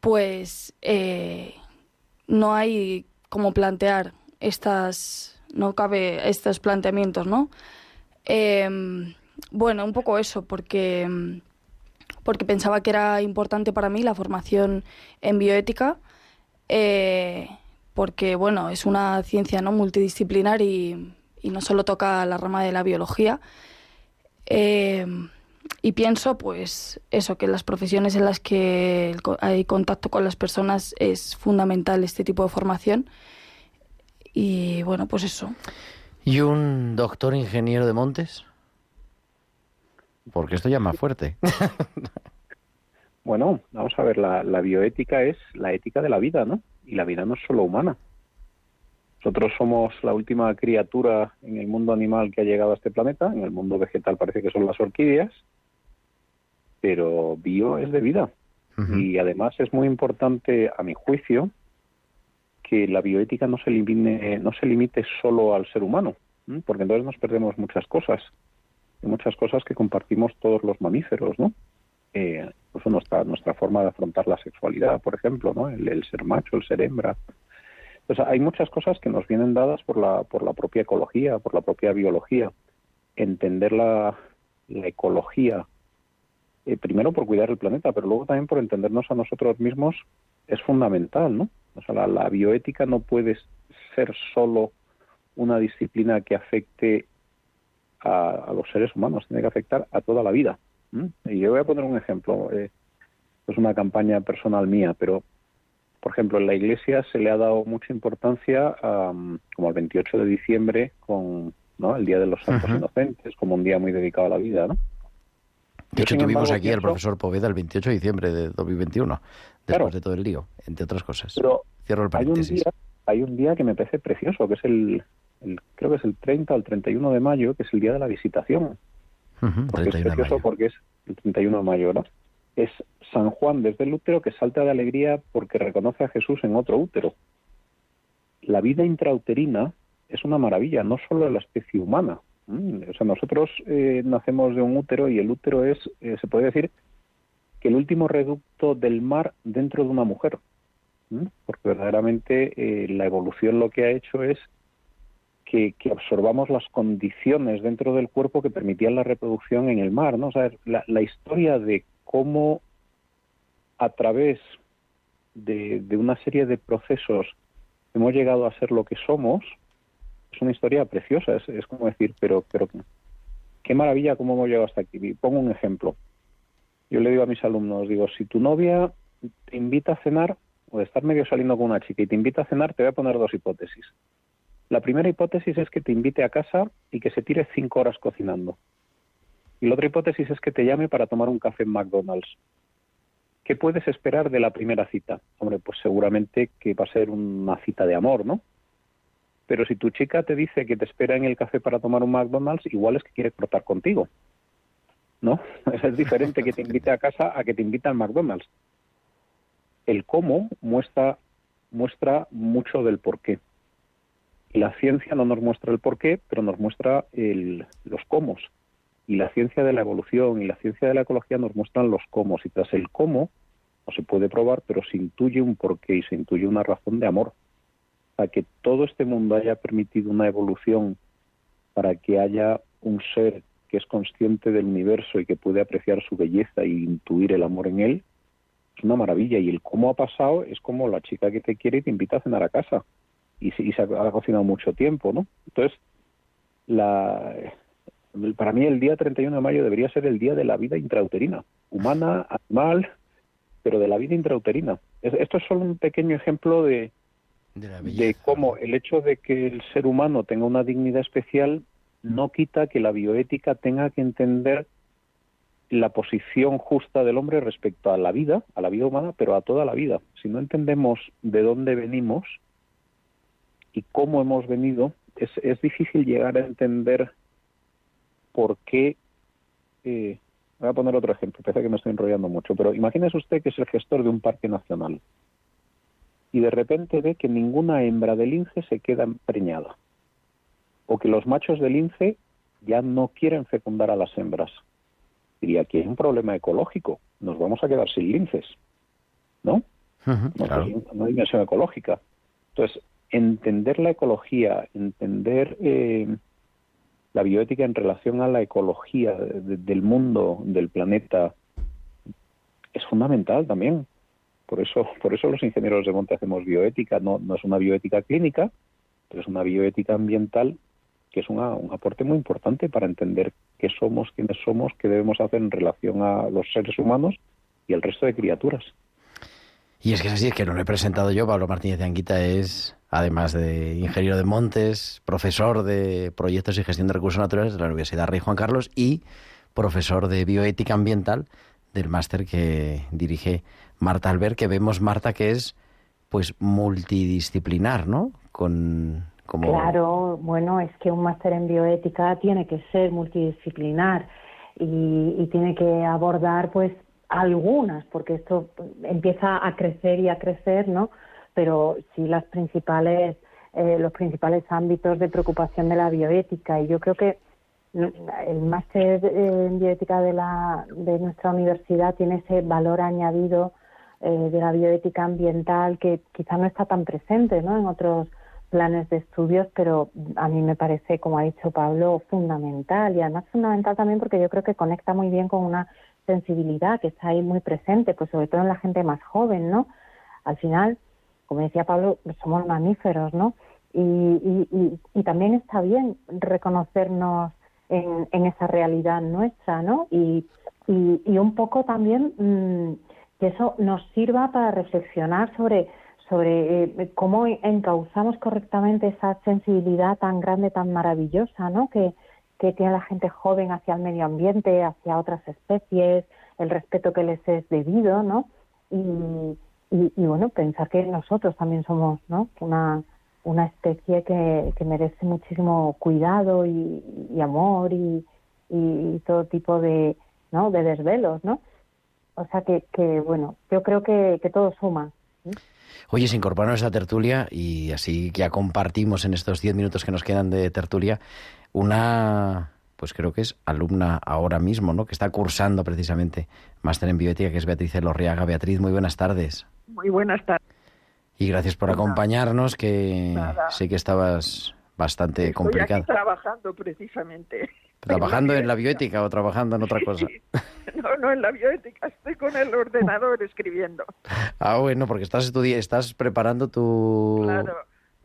pues eh, no hay como plantear estas, no cabe estos planteamientos, ¿no? Em, bueno, un poco eso, porque, porque pensaba que era importante para mí la formación en bioética, eh, porque bueno, es una ciencia no multidisciplinar y, no solo toca la rama de la biología. Eh, y pienso, pues, eso, que en las profesiones en las que hay contacto con las personas es fundamental este tipo de formación. Y bueno, pues eso. ¿Y un doctor ingeniero de montes? Porque esto ya es más fuerte. Bueno, vamos a ver, la, la bioética es la ética de la vida, ¿no? Y la vida no es solo humana. Nosotros somos la última criatura en el mundo animal que ha llegado a este planeta. En el mundo vegetal parece que son las orquídeas. Pero bio es de vida. Y además es muy importante, a mi juicio, que la bioética no se limite, no se limite solo al ser humano, porque entonces nos perdemos muchas cosas, y muchas cosas que compartimos todos los mamíferos, ¿no? Eh, incluso nuestra nuestra forma de afrontar la sexualidad, por ejemplo, ¿no? El, el ser macho, el ser hembra. Entonces, hay muchas cosas que nos vienen dadas por la por la propia ecología, por la propia biología. Entender la, la ecología eh, primero por cuidar el planeta, pero luego también por entendernos a nosotros mismos es fundamental, ¿no? O sea, la, la bioética no puede ser solo una disciplina que afecte a, a los seres humanos, tiene que afectar a toda la vida. ¿m? Y yo voy a poner un ejemplo, eh, es una campaña personal mía, pero por ejemplo, en la Iglesia se le ha dado mucha importancia, am, como el 28 de diciembre, con ¿no? el Día de los Santos. Inocentes, como un día muy dedicado a la vida, ¿no? De hecho, tuvimos embargo, aquí al profesor Poveda el 28 de diciembre de 2021, después Claro. de todo el lío, entre otras cosas. Pero Cierro el hay un paréntesis. día hay un día que me parece precioso que es el, el- creo que es el 30 o el 31 de mayo que es el día de la visitación porque es 31 de precioso porque es el 31 de mayo ¿no? es San Juan desde el útero que salta de alegría porque reconoce a Jesús en otro útero la vida intrauterina es una maravilla no solo de la especie humana ¿m? o sea nosotros eh, nacemos de un útero y el útero es eh, se puede decir que el último reducto del mar dentro de una mujer ¿m? porque verdaderamente eh, la evolución lo que ha hecho es que, absorbamos las condiciones dentro del cuerpo que permitían la reproducción en el mar, ¿no? O la, historia de cómo a través de, una serie de procesos hemos llegado a ser lo que somos es una historia preciosa, es, como decir, pero, pero qué maravilla cómo hemos llegado hasta aquí. Pongo un ejemplo. Yo le digo a mis alumnos, digo, si tu novia te invita a cenar, o de estar medio saliendo con una chica y te invita a cenar, te voy a poner dos hipótesis. La primera hipótesis es que te invite a casa y que se tire cinco horas cocinando. Y la otra hipótesis es que te llame para tomar un café en McDonald's. ¿Qué puedes esperar de la primera cita? Hombre, pues seguramente que va a ser una cita de amor, ¿no? Pero si tu chica te dice que te espera en el café para tomar un McDonald's, igual es que quiere cortar contigo. ¿No? Es diferente que te invite a casa a que te invite al McDonald's. El cómo muestra, muestra mucho del por qué. La ciencia no nos muestra el por qué, pero nos muestra el, los cómo. Y la ciencia de la evolución y la ciencia de la ecología nos muestran los cómo. Y tras el cómo no se puede probar, pero se intuye un porqué y se intuye una razón de amor. Para que todo este mundo haya permitido una evolución, para que haya un ser que es consciente del universo y que puede apreciar su belleza e intuir el amor en él, es una maravilla. Y el cómo ha pasado es como la chica que te quiere y te invita a cenar a casa. Y, se- y se ha, ha cocinado mucho tiempo, ¿no? Entonces, la, para mí el día 31 de mayo debería ser el día de la vida intrauterina, humana, animal, pero de la vida intrauterina. Es- esto es solo un pequeño ejemplo de, De la de belleza. cómo el hecho de que el ser humano tenga una dignidad especial no quita que la bioética tenga que entender la posición justa del hombre respecto a la vida, a la vida humana, pero a toda la vida. Si no entendemos de dónde venimos y cómo hemos venido, es, es difícil llegar a entender por qué. eh, voy a poner otro ejemplo, parece que me estoy enrollando mucho, pero imagínese usted que es el gestor de un parque nacional y de repente ve que ninguna hembra de lince se queda preñada o que los machos de lince ya no quieren fecundar a las hembras. Diría, aquí hay un problema ecológico, nos vamos a quedar sin linces, ¿no? Ujú, No, claro. hay una dimensión ecológica. Entonces, entender la ecología, entender eh, la bioética en relación a la ecología de- del mundo, del planeta, es fundamental también. Por eso, por eso los ingenieros de monte hacemos bioética. No, no es una bioética clínica, pero es una bioética ambiental que es una- un aporte muy importante para entender qué somos, quiénes somos, qué debemos hacer en relación a los seres humanos y el resto de criaturas. Y es que es así, es que no lo he presentado yo. Pablo Martínez de Anguita es, además de ingeniero de montes, profesor de proyectos y gestión de recursos naturales de la Universidad Rey Juan Carlos y profesor de bioética ambiental del máster que dirige Marta Albert, que vemos, Marta, que es pues multidisciplinar, ¿no? Con Claro, bueno, es que un máster en bioética tiene que ser multidisciplinar y tiene que abordar, pues, algunas, porque esto empieza a crecer y a crecer, ¿no? Pero sí las principales, eh, los principales ámbitos de preocupación de la bioética. Y yo creo que el máster eh, en bioética de, la, de nuestra universidad tiene ese valor añadido eh, de la bioética ambiental que quizá no está tan presente, ¿no? En otros planes de estudios, pero a mí me parece, como ha dicho Pablo, fundamental y además fundamental también porque yo creo que conecta muy bien con una sensibilidad que está ahí muy presente, pues sobre todo en la gente más joven, ¿no? Al final, como decía Pablo, somos mamíferos, ¿no? Y, y, también está bien reconocernos en, en esa realidad nuestra, ¿no? Y, un poco también mmm, que eso nos sirva para reflexionar sobre sobre eh, cómo encauzamos correctamente esa sensibilidad tan grande, tan maravillosa, ¿no? Que, que tiene la gente joven hacia el medio ambiente, hacia otras especies, el respeto que les es debido, ¿no? Y, y, bueno, pensar que nosotros también somos, ¿no? Una, una especie que, que merece muchísimo cuidado y, y amor y, y, todo tipo de, ¿no? De desvelos, ¿no? O sea que, que bueno, yo creo que, que todo suma. ¿sí? Oye, se incorporan a esta tertulia y así ya compartimos en estos diez minutos que nos quedan de tertulia una, pues creo que es alumna ahora mismo, ¿no? Que está cursando precisamente máster en bioética, que es Beatriz Elorriaga. Beatriz, muy buenas tardes. Muy buenas tardes. Y gracias por acompañarnos, que Nada. sé que estabas bastante Estoy complicado. Aquí trabajando precisamente. ¿Trabajando en la bioética o trabajando en otra cosa? No, no, en la bioética. Estoy con el ordenador escribiendo. Ah, bueno, porque estás estudiando, estás preparando tu... Claro,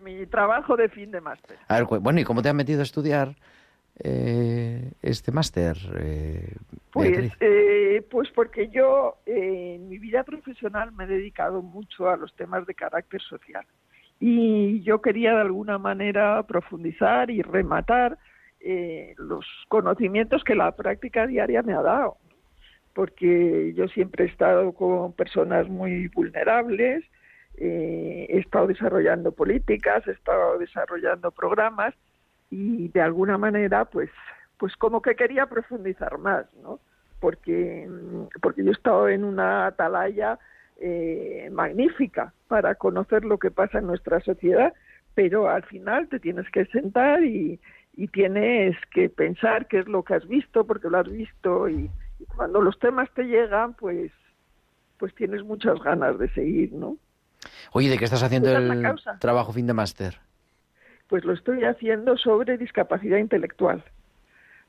mi trabajo de fin de máster. A ver, bueno, ¿y cómo te has metido a estudiar eh, este máster, eh, pues, eh, pues porque yo eh, en mi vida profesional me he dedicado mucho a los temas de carácter social. Y yo quería de alguna manera profundizar y rematar eh, los conocimientos que la práctica diaria me ha dado, porque yo siempre he estado con personas muy vulnerables, eh, he estado desarrollando políticas, he estado desarrollando programas y de alguna manera, pues, pues como que quería profundizar más, ¿no? Porque, porque yo he estado en una atalaya eh, magnífica para conocer lo que pasa en nuestra sociedad, pero al final te tienes que sentar y, y tienes que pensar qué es lo que has visto porque lo has visto y, y, cuando los temas te llegan pues pues tienes muchas ganas de seguir no oye de qué estás haciendo el trabajo fin de máster pues lo estoy haciendo sobre discapacidad intelectual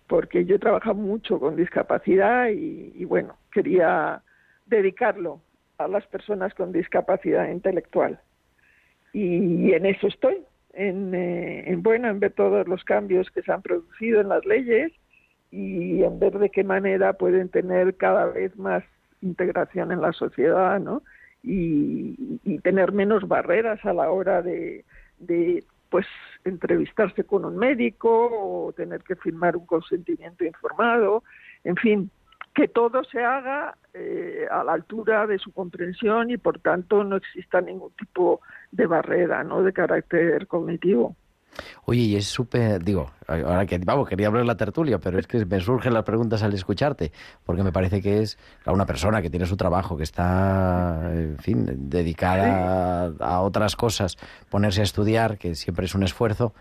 porque yo he trabajado mucho con discapacidad y, y bueno quería dedicarlo a las personas con discapacidad intelectual. Y en eso estoy en, eh, en, bueno en ver todos los cambios que se han producido en las leyes y en ver de qué manera pueden tener cada vez más integración en la sociedad no y, y tener menos barreras a la hora de, de pues entrevistarse con un médico o tener que firmar un consentimiento informado en fin que todo se haga eh, a la altura de su comprensión y por tanto no exista ningún tipo de barrera no de carácter cognitivo. Oye, y es súper, digo, ahora que, vamos, quería hablar la tertulia, pero es que me surgen las preguntas al escucharte, porque me parece que es a una persona que tiene su trabajo, que está, en fin, dedicada a, otras cosas, ponerse a estudiar, que siempre es un esfuerzo,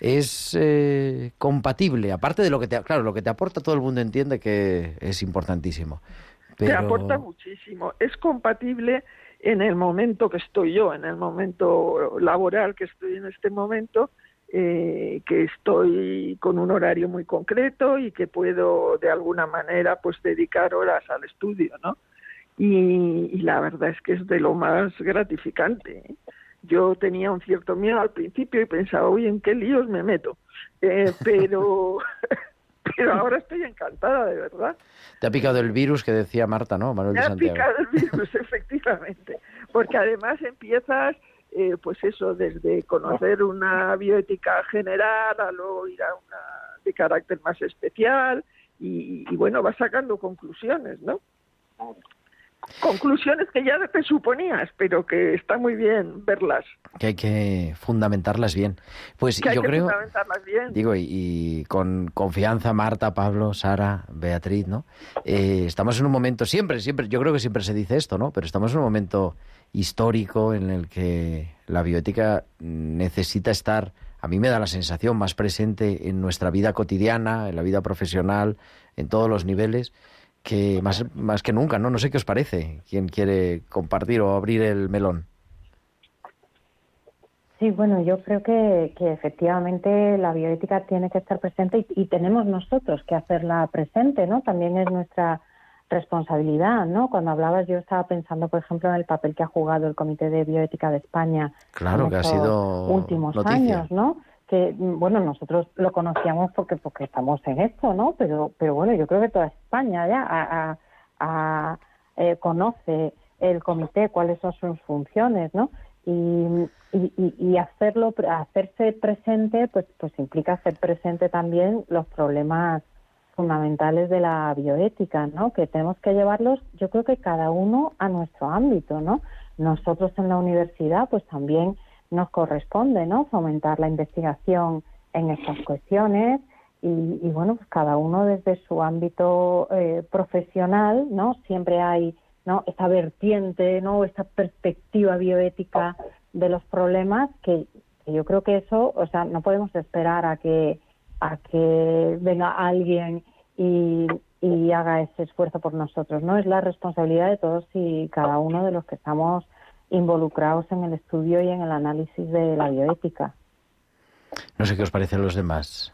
es eh, compatible, aparte de lo que te, claro, lo que te aporta todo el mundo entiende que es importantísimo. Pero... Te aporta muchísimo, es compatible en el momento que estoy yo, en el momento laboral que estoy en este momento, eh, que estoy con un horario muy concreto y que puedo de alguna manera pues dedicar horas al estudio, ¿no? y, y la verdad es que es de lo más gratificante. ¿eh? Yo tenía un cierto miedo al principio y pensaba, oye, ¿en qué líos me meto? Eh, pero, pero ahora estoy encantada, de verdad. Te ha picado el virus que decía Marta, ¿no? Manuel Me de ha picado el virus, efectivamente. Porque además empiezas, eh, pues eso, desde conocer una bioética general a luego ir a una de carácter más especial y, y bueno, vas sacando conclusiones, ¿no? Conclusiones que ya te suponías, pero que está muy bien verlas. Que hay que fundamentarlas bien. Pues Que hay yo que creo, fundamentarlas bien. digo, y, y con confianza, Marta, Pablo, Sara, Beatriz, ¿no? Eh, estamos en un momento, siempre, siempre, yo creo que siempre se dice esto, ¿no? Pero estamos en un momento histórico en el que la bioética necesita estar, a mí me da la sensación, más presente en nuestra vida cotidiana, en la vida profesional, en todos los niveles, que más, más que nunca, ¿no? No sé qué os parece. ¿Quién quiere compartir o abrir el melón? Sí, bueno, yo creo que, que efectivamente la bioética tiene que estar presente y, y tenemos nosotros que hacerla presente, ¿no? También es nuestra responsabilidad, ¿no? Cuando hablabas yo estaba pensando, por ejemplo, en el papel que ha jugado el Comité de Bioética de España Claro, en que ha estos sido últimos noticia. años, ¿no? Que bueno, nosotros lo conocíamos porque porque estamos en esto, ¿no? Pero pero bueno, yo creo que toda España ya a- eh, conoce el comité cuáles son sus funciones, ¿no? Y, y- y hacerlo hacerse presente pues pues implica hacer presente también los problemas fundamentales de la bioética, ¿no? Que tenemos que llevarlos, yo creo que cada uno a nuestro ámbito, ¿no? Nosotros en la universidad, pues también nos corresponde, ¿no? Fomentar la investigación en estas cuestiones y, y, bueno, pues cada uno desde su ámbito eh, profesional, ¿no? Siempre hay, ¿no? Esta vertiente, ¿no? Esta perspectiva bioética de los problemas que, que yo creo que eso, o sea, no podemos esperar a que a que venga alguien y, y haga ese esfuerzo por nosotros, ¿no? Es la responsabilidad de todos y cada uno de los que estamos involucrados en el estudio y en el análisis de la bioética. No sé qué os parecen los demás.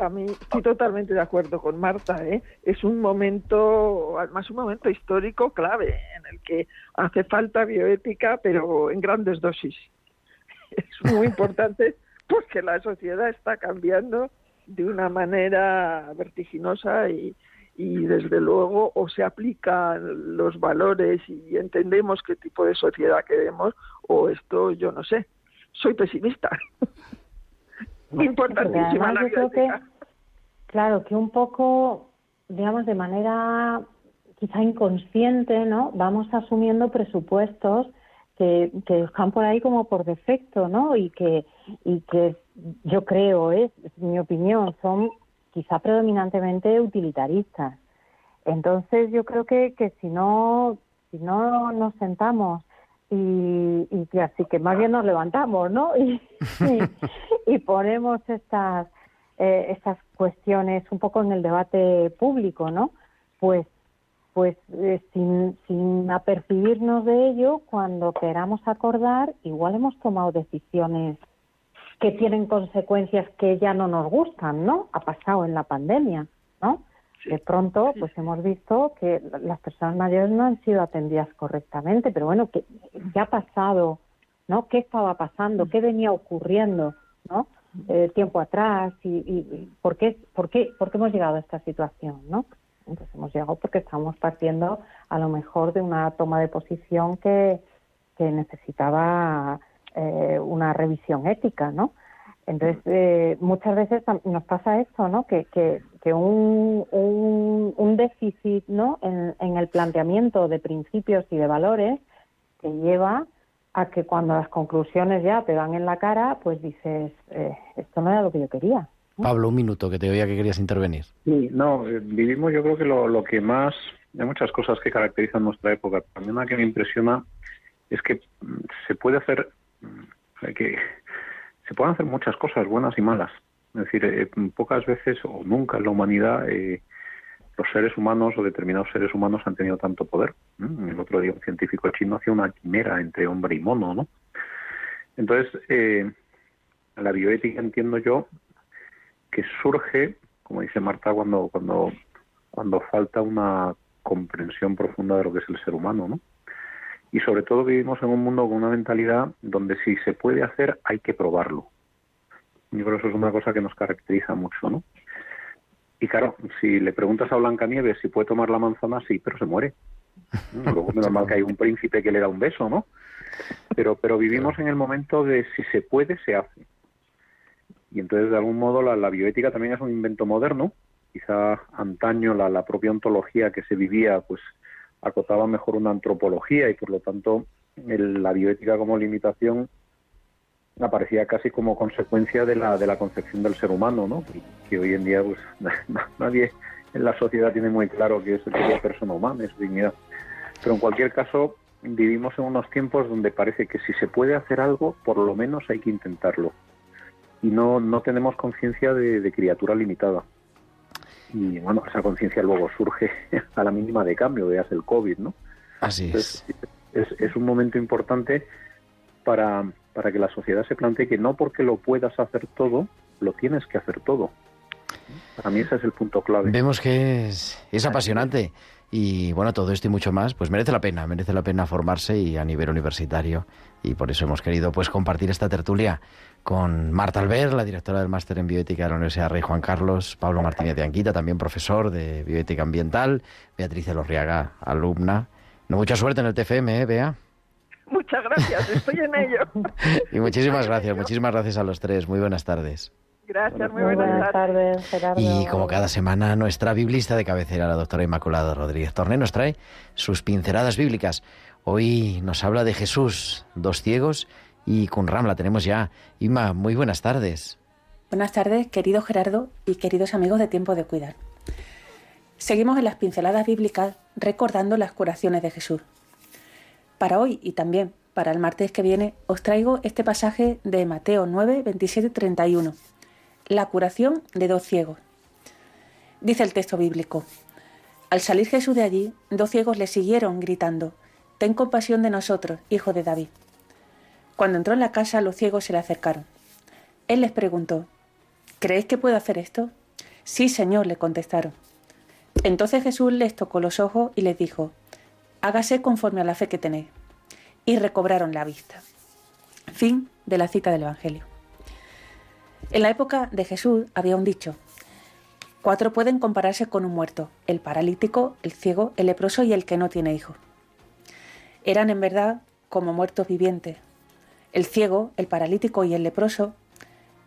A mí estoy totalmente de acuerdo con Marta. ¿eh? Es un momento, además un momento histórico clave en el que hace falta bioética, pero en grandes dosis. Es muy importante porque la sociedad está cambiando de una manera vertiginosa y, y desde luego o se aplican los valores y entendemos qué tipo de sociedad queremos o esto yo no sé. Soy pesimista. Porque Importantísima además la yo creo que, claro, que un poco, digamos, de manera quizá inconsciente, ¿no? Vamos asumiendo presupuestos que, que están por ahí como por defecto, ¿no? Y que, y que yo creo, es mi opinión, son quizá predominantemente utilitaristas. Entonces yo creo que, que si no si no nos sentamos y, y que así que más bien nos levantamos, ¿no? Y, y, ponemos estas eh, estas cuestiones un poco en el debate público, ¿no? Pues pues eh, sin, sin apercibirnos de ello, cuando queramos acordar, igual hemos tomado decisiones que tienen consecuencias que ya no nos gustan, ¿no? Ha pasado en la pandemia, ¿no? De pronto, pues hemos visto que las personas mayores no han sido atendidas correctamente, pero bueno, que ya ha pasado, ¿no? ¿Qué estaba pasando? ¿Qué venía ocurriendo, ¿no? Eh, tiempo atrás y, y- y ¿por qué, por qué, por qué hemos llegado a esta situación, ¿no? Pues hemos llegado porque estamos partiendo a lo mejor de una toma de posición que, que necesitaba eh, una revisión ética, ¿no? Entonces, eh, muchas veces nos pasa esto, ¿no? Que, que, que un, un, un déficit, ¿no? En, en el planteamiento de principios y de valores te lleva a que cuando las conclusiones ya te dan en la cara, pues dices, eh, esto no era lo que yo quería. Pablo, un minuto, que te oía que querías intervenir. Sí, no, eh, vivimos yo creo que lo, lo que más, hay muchas cosas que caracterizan nuestra época. También una que me impresiona es que mm, se puede hacer, mm, que se pueden hacer muchas cosas buenas y malas. Es decir, eh, pocas veces o nunca en la humanidad eh, los seres humanos o determinados seres humanos han tenido tanto poder. El otro día un científico chino hacía una quimera entre hombre y mono, ¿no? Entonces, eh, la bioética entiendo yo que surge, como dice Marta, cuando cuando cuando falta una comprensión profunda de lo que es el ser humano, ¿no? Y sobre todo vivimos en un mundo con una mentalidad donde si se puede hacer hay que probarlo. Yo creo que eso es una cosa que nos caracteriza mucho, ¿no? Y claro, si le preguntas a Blancanieves si puede tomar la manzana, sí, pero se muere. Luego es normal que hay un príncipe que le da un beso, ¿no? Pero, pero vivimos en el momento de si se puede, se hace. Y entonces, de algún modo, la, la bioética también es un invento moderno. Quizá antaño la, la propia ontología que se vivía, pues acotaba mejor una antropología y por lo tanto la bioética como limitación aparecía casi como consecuencia de la de la concepción del ser humano, ¿no? Que, que hoy en día pues nadie en la sociedad tiene muy claro que es la persona humana, es dignidad. Pero en cualquier caso vivimos en unos tiempos donde parece que si se puede hacer algo, por lo menos hay que intentarlo. Y no no tenemos conciencia de criatura limitada. Y bueno, esa conciencia luego surge a la mínima de cambio, veas el COVID, ¿no? Así es. es, es un momento importante para, para que la sociedad se plantee que no porque lo puedas hacer todo, lo tienes que hacer todo. Para mí ese es el punto clave. Vemos que es, es apasionante y bueno, todo esto y mucho más, pues merece la pena, merece la pena formarse y a nivel universitario y por eso hemos querido pues compartir esta tertulia con Marta Alber, la directora del máster en bioética de la Universidad Rey Juan Carlos, Pablo Martínez de Anquita, también profesor de bioética ambiental, Beatriz Elorriaga, alumna. No mucha suerte en el TFM, ¿eh, Bea? Muchas gracias, estoy en ello. Y muchísimas gracias, muchísimas gracias a los tres. Muy buenas tardes. Gracias, muy Muy buenas buenas tardes. tardes, Gerardo. Y como cada semana, nuestra biblista de cabecera, la doctora Inmaculada Rodríguez Torné, nos trae sus pinceladas bíblicas. Hoy nos habla de Jesús, dos ciegos y Cunram, la tenemos ya. Inma, muy buenas tardes. Buenas tardes, querido Gerardo y queridos amigos de Tiempo de Cuidar. Seguimos en las pinceladas bíblicas recordando las curaciones de Jesús. Para hoy y también para el martes que viene os traigo este pasaje de Mateo 9, 27 y 31. La curación de dos ciegos. Dice el texto bíblico. Al salir Jesús de allí, dos ciegos le siguieron gritando, Ten compasión de nosotros, hijo de David. Cuando entró en la casa, los ciegos se le acercaron. Él les preguntó, ¿Creéis que puedo hacer esto? Sí, Señor, le contestaron. Entonces Jesús les tocó los ojos y les dijo, Hágase conforme a la fe que tenéis. Y recobraron la vista. Fin de la cita del Evangelio. En la época de Jesús había un dicho. Cuatro pueden compararse con un muerto, el paralítico, el ciego, el leproso y el que no tiene hijos. Eran en verdad como muertos vivientes. El ciego, el paralítico y el leproso,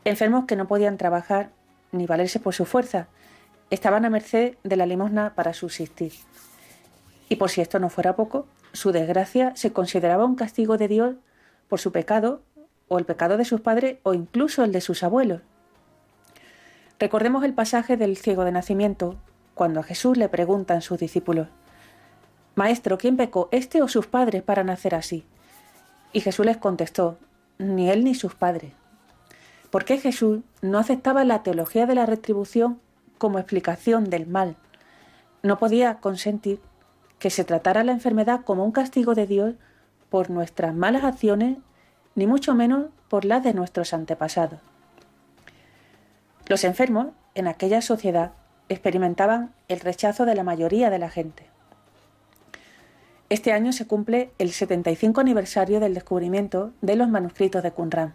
enfermos que no podían trabajar ni valerse por su fuerza, estaban a merced de la limosna para subsistir. Y por si esto no fuera poco, su desgracia se consideraba un castigo de Dios por su pecado, o el pecado de sus padres, o incluso el de sus abuelos. Recordemos el pasaje del ciego de nacimiento, cuando a Jesús le preguntan sus discípulos, Maestro, ¿quién pecó, este o sus padres, para nacer así? Y Jesús les contestó, ni él ni sus padres. ¿Por qué Jesús no aceptaba la teología de la retribución como explicación del mal? No podía consentir que se tratara la enfermedad como un castigo de Dios por nuestras malas acciones, ni mucho menos por las de nuestros antepasados. Los enfermos en aquella sociedad experimentaban el rechazo de la mayoría de la gente. Este año se cumple el 75 aniversario del descubrimiento de los manuscritos de Qumran.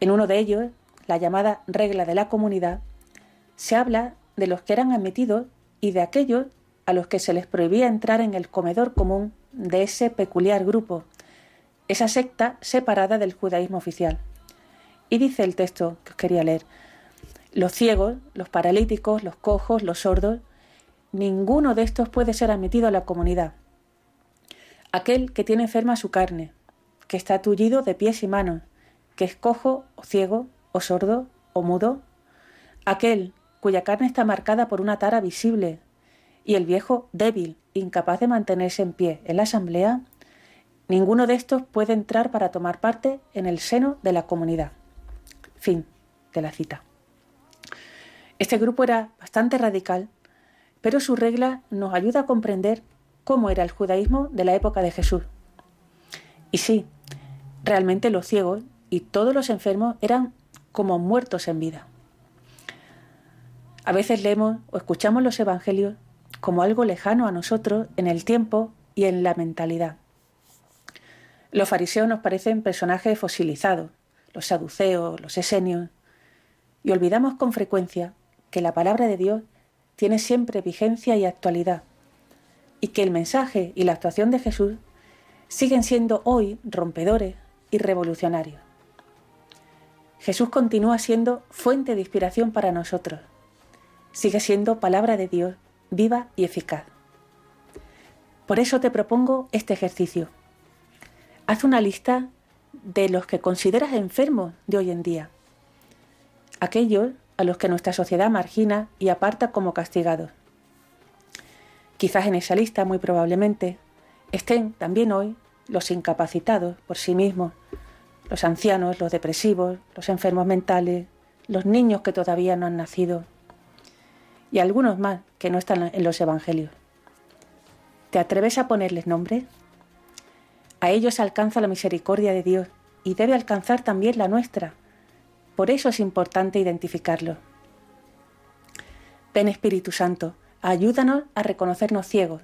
En uno de ellos, la llamada regla de la comunidad, se habla de los que eran admitidos y de aquellos a los que se les prohibía entrar en el comedor común de ese peculiar grupo, esa secta separada del judaísmo oficial. Y dice el texto que os quería leer, los ciegos, los paralíticos, los cojos, los sordos, ninguno de estos puede ser admitido a la comunidad. Aquel que tiene enferma su carne, que está tullido de pies y manos, que es cojo o ciego o sordo o mudo, aquel cuya carne está marcada por una tara visible, y el viejo débil, incapaz de mantenerse en pie en la asamblea, ninguno de estos puede entrar para tomar parte en el seno de la comunidad. Fin de la cita. Este grupo era bastante radical, pero su regla nos ayuda a comprender cómo era el judaísmo de la época de Jesús. Y sí, realmente los ciegos y todos los enfermos eran como muertos en vida. A veces leemos o escuchamos los evangelios como algo lejano a nosotros en el tiempo y en la mentalidad. Los fariseos nos parecen personajes fosilizados, los saduceos, los esenios, y olvidamos con frecuencia que la palabra de Dios tiene siempre vigencia y actualidad, y que el mensaje y la actuación de Jesús siguen siendo hoy rompedores y revolucionarios. Jesús continúa siendo fuente de inspiración para nosotros. Sigue siendo palabra de Dios viva y eficaz. Por eso te propongo este ejercicio. Haz una lista de los que consideras enfermos de hoy en día, aquellos a los que nuestra sociedad margina y aparta como castigados. Quizás en esa lista, muy probablemente, estén también hoy los incapacitados por sí mismos, los ancianos, los depresivos, los enfermos mentales, los niños que todavía no han nacido y algunos más que no están en los evangelios. ¿Te atreves a ponerles nombre? A ellos alcanza la misericordia de Dios y debe alcanzar también la nuestra. Por eso es importante identificarlo. Ven Espíritu Santo, ayúdanos a reconocernos ciegos,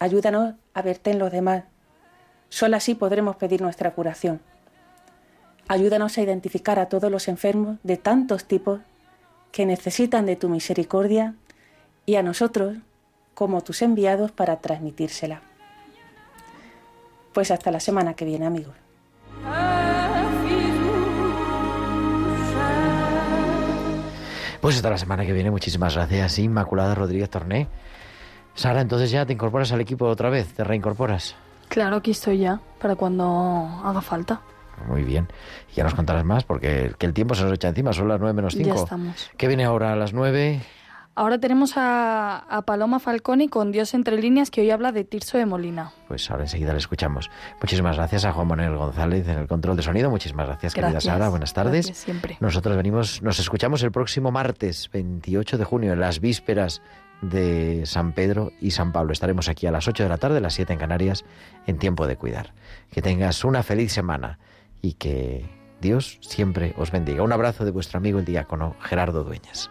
ayúdanos a verte en los demás. Solo así podremos pedir nuestra curación. Ayúdanos a identificar a todos los enfermos de tantos tipos que necesitan de tu misericordia y a nosotros como tus enviados para transmitírsela. Pues hasta la semana que viene, amigos. Pues hasta la semana que viene, muchísimas gracias, Inmaculada Rodríguez Torné. Sara, entonces ya te incorporas al equipo otra vez, te reincorporas. Claro, aquí estoy ya, para cuando haga falta. Muy bien. Ya nos contarás más, porque que el tiempo se nos echa encima, son las 9 menos 5. Ya estamos. ¿Qué viene ahora a las 9? Ahora tenemos a, a Paloma Falconi con Dios entre líneas, que hoy habla de Tirso de Molina. Pues ahora enseguida le escuchamos. Muchísimas gracias a Juan Manuel González en el control de sonido. Muchísimas gracias, querida Gracias. Sara. Buenas tardes. Gracias, siempre. Nosotros venimos, nos escuchamos el próximo martes 28 de junio, en las vísperas de San Pedro y San Pablo. Estaremos aquí a las 8 de la tarde, las 7 en Canarias, en tiempo de cuidar. Que tengas una feliz semana y que Dios siempre os bendiga. Un abrazo de vuestro amigo el diácono Gerardo Dueñas.